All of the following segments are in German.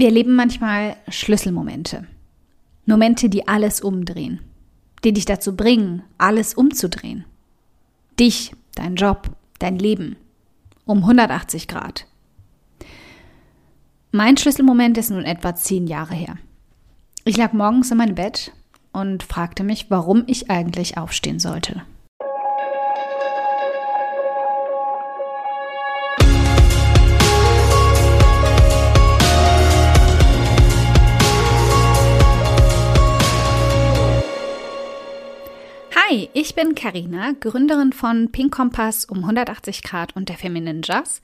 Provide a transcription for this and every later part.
Wir erleben manchmal Schlüsselmomente. Momente, die alles umdrehen. Die dich dazu bringen, alles umzudrehen. Dich, dein Job, dein Leben. Um 180 Grad. Mein Schlüsselmoment ist nun etwa zehn Jahre her. Ich lag morgens in meinem Bett und fragte mich, warum ich eigentlich aufstehen sollte. Hi, ich bin Karina, Gründerin von Pink Kompass um 180 Grad und der Feminine Jazz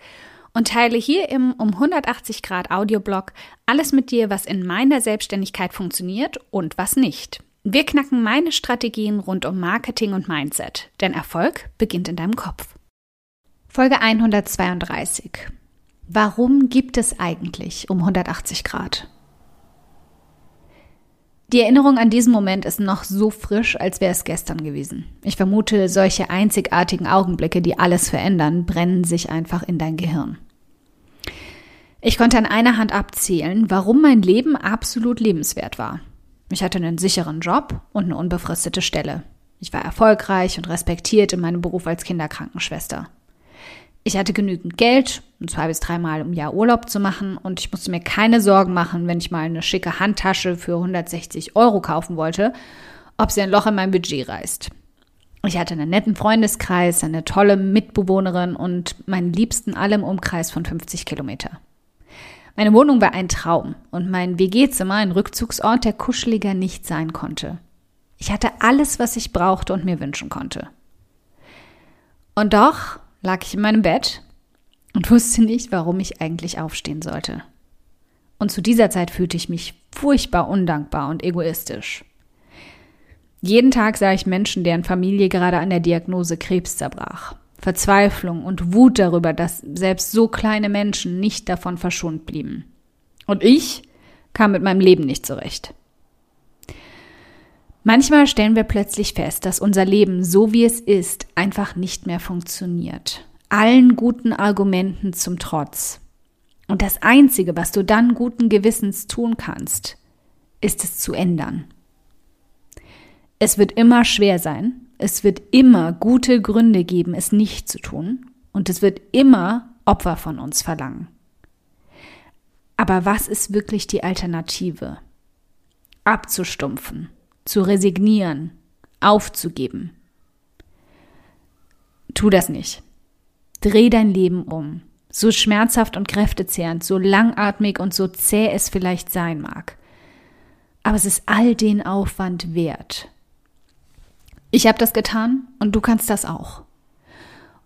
und teile hier im um 180 Grad Audioblog alles mit dir, was in meiner Selbstständigkeit funktioniert und was nicht. Wir knacken meine Strategien rund um Marketing und Mindset, denn Erfolg beginnt in deinem Kopf. Folge 132. Warum gibt es eigentlich um 180 Grad? Die Erinnerung an diesen Moment ist noch so frisch, als wäre es gestern gewesen. Ich vermute, solche einzigartigen Augenblicke, die alles verändern, brennen sich einfach in dein Gehirn. Ich konnte an einer Hand abzählen, warum mein Leben absolut lebenswert war. Ich hatte einen sicheren Job und eine unbefristete Stelle. Ich war erfolgreich und respektiert in meinem Beruf als Kinderkrankenschwester. Ich hatte genügend Geld, um zwei bis dreimal im Jahr Urlaub zu machen und ich musste mir keine Sorgen machen, wenn ich mal eine schicke Handtasche für 160 Euro kaufen wollte, ob sie ein Loch in mein Budget reißt. Ich hatte einen netten Freundeskreis, eine tolle Mitbewohnerin und meinen Liebsten alle im Umkreis von 50 Kilometer. Meine Wohnung war ein Traum und mein WG-Zimmer ein Rückzugsort, der kuscheliger nicht sein konnte. Ich hatte alles, was ich brauchte und mir wünschen konnte. Und doch lag ich in meinem Bett und wusste nicht, warum ich eigentlich aufstehen sollte. Und zu dieser Zeit fühlte ich mich furchtbar undankbar und egoistisch. Jeden Tag sah ich Menschen, deren Familie gerade an der Diagnose Krebs zerbrach. Verzweiflung und Wut darüber, dass selbst so kleine Menschen nicht davon verschont blieben. Und ich kam mit meinem Leben nicht zurecht. Manchmal stellen wir plötzlich fest, dass unser Leben so wie es ist einfach nicht mehr funktioniert. Allen guten Argumenten zum Trotz. Und das Einzige, was du dann guten Gewissens tun kannst, ist es zu ändern. Es wird immer schwer sein, es wird immer gute Gründe geben, es nicht zu tun, und es wird immer Opfer von uns verlangen. Aber was ist wirklich die Alternative? Abzustumpfen, zu resignieren, aufzugeben. Tu das nicht. Dreh dein Leben um. So schmerzhaft und kräftezehrend, so langatmig und so zäh es vielleicht sein mag. Aber es ist all den Aufwand wert. Ich habe das getan und du kannst das auch.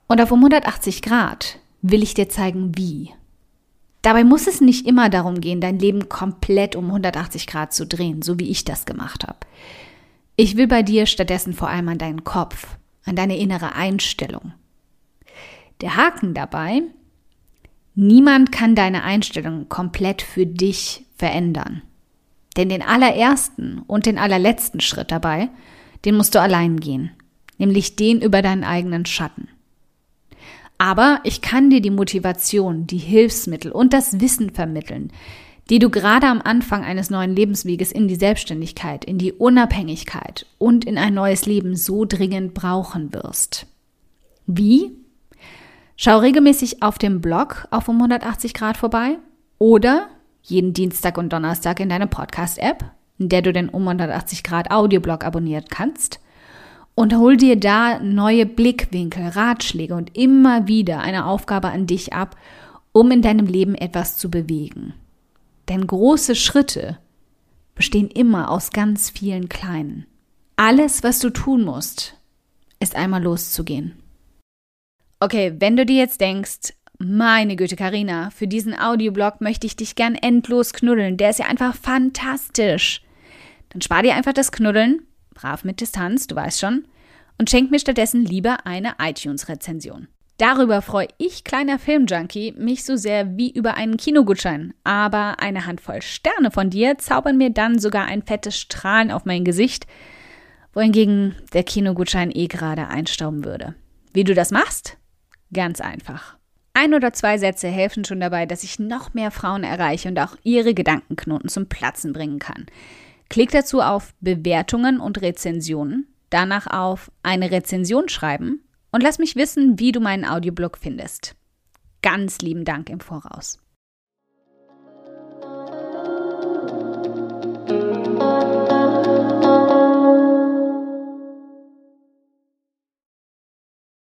Und auf um 180 Grad will ich dir zeigen, wie. Dabei muss es nicht immer darum gehen, dein Leben komplett um 180 Grad zu drehen, so wie ich das gemacht habe. Ich will bei dir stattdessen vor allem an deinen Kopf, an deine innere Einstellung. Der Haken dabei, niemand kann deine Einstellung komplett für dich verändern. Denn den allerersten und den allerletzten Schritt dabei, den musst du allein gehen, nämlich den über deinen eigenen Schatten. Aber ich kann dir die Motivation, die Hilfsmittel und das Wissen vermitteln, die du gerade am Anfang eines neuen Lebensweges in die Selbstständigkeit, in die Unabhängigkeit und in ein neues Leben so dringend brauchen wirst. Wie? Schau regelmäßig auf dem Blog auf um 180 Grad vorbei oder jeden Dienstag und Donnerstag in deiner Podcast-App, in der du den um 180 Grad Audioblog abonnieren kannst und hol dir da neue Blickwinkel, Ratschläge und immer wieder eine Aufgabe an dich ab, um in deinem Leben etwas zu bewegen. Denn große Schritte bestehen immer aus ganz vielen kleinen. Alles, was du tun musst, ist einmal loszugehen. Okay, wenn du dir jetzt denkst, meine Güte, Karina, für diesen Audioblog möchte ich dich gern endlos knuddeln. Der ist ja einfach fantastisch. Dann spar dir einfach das Knuddeln brav mit Distanz, du weißt schon, und schenk mir stattdessen lieber eine iTunes-Rezension. Darüber freue ich, kleiner Filmjunkie, mich so sehr wie über einen Kinogutschein. Aber eine Handvoll Sterne von dir zaubern mir dann sogar ein fettes Strahlen auf mein Gesicht, wohingegen der Kinogutschein eh gerade einstauben würde. Wie du das machst? Ganz einfach. Ein oder zwei Sätze helfen schon dabei, dass ich noch mehr Frauen erreiche und auch ihre Gedankenknoten zum Platzen bringen kann. Klick dazu auf Bewertungen und Rezensionen, danach auf eine Rezension schreiben und lass mich wissen, wie du meinen Audioblog findest. Ganz lieben Dank im Voraus.